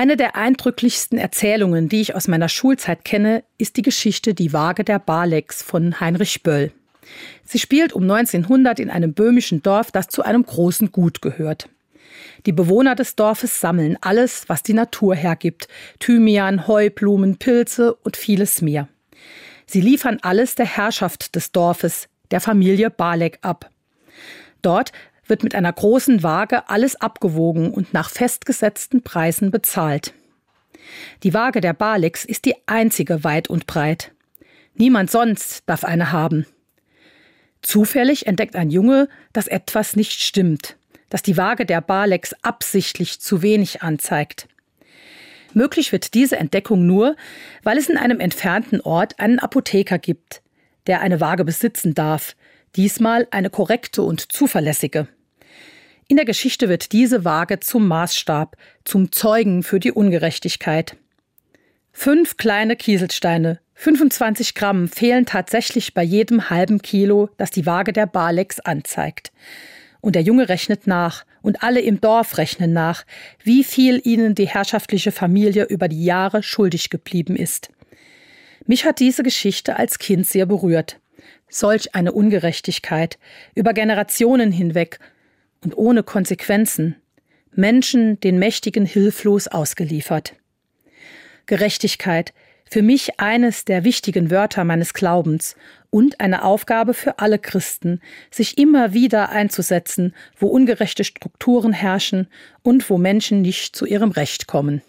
Eine der eindrücklichsten Erzählungen, die ich aus meiner Schulzeit kenne, ist die Geschichte Die Waage der Balex von Heinrich Böll. Sie spielt um 1900 in einem böhmischen Dorf, das zu einem großen Gut gehört. Die Bewohner des Dorfes sammeln alles, was die Natur hergibt: Thymian, Heublumen, Pilze und vieles mehr. Sie liefern alles der Herrschaft des Dorfes, der Familie Balek, ab. Dort wird mit einer großen Waage alles abgewogen und nach festgesetzten Preisen bezahlt. Die Waage der Baleks ist die einzige weit und breit. Niemand sonst darf eine haben. Zufällig entdeckt ein Junge, dass etwas nicht stimmt, dass die Waage der Baleks absichtlich zu wenig anzeigt. Möglich wird diese Entdeckung nur, weil es in einem entfernten Ort einen Apotheker gibt, der eine Waage besitzen darf, diesmal eine korrekte und zuverlässige. In der Geschichte wird diese Waage zum Maßstab, zum Zeugen für die Ungerechtigkeit. Fünf kleine Kieselsteine, 25 Gramm fehlen tatsächlich bei jedem halben Kilo, das die Waage der Balex anzeigt. Und der Junge rechnet nach, und alle im Dorf rechnen nach, wie viel ihnen die herrschaftliche Familie über die Jahre schuldig geblieben ist. Mich hat diese Geschichte als Kind sehr berührt. Solch eine Ungerechtigkeit, über Generationen hinweg, und ohne Konsequenzen, Menschen den Mächtigen hilflos ausgeliefert. Gerechtigkeit, für mich eines der wichtigen Wörter meines Glaubens und eine Aufgabe für alle Christen, sich immer wieder einzusetzen, wo ungerechte Strukturen herrschen und wo Menschen nicht zu ihrem Recht kommen.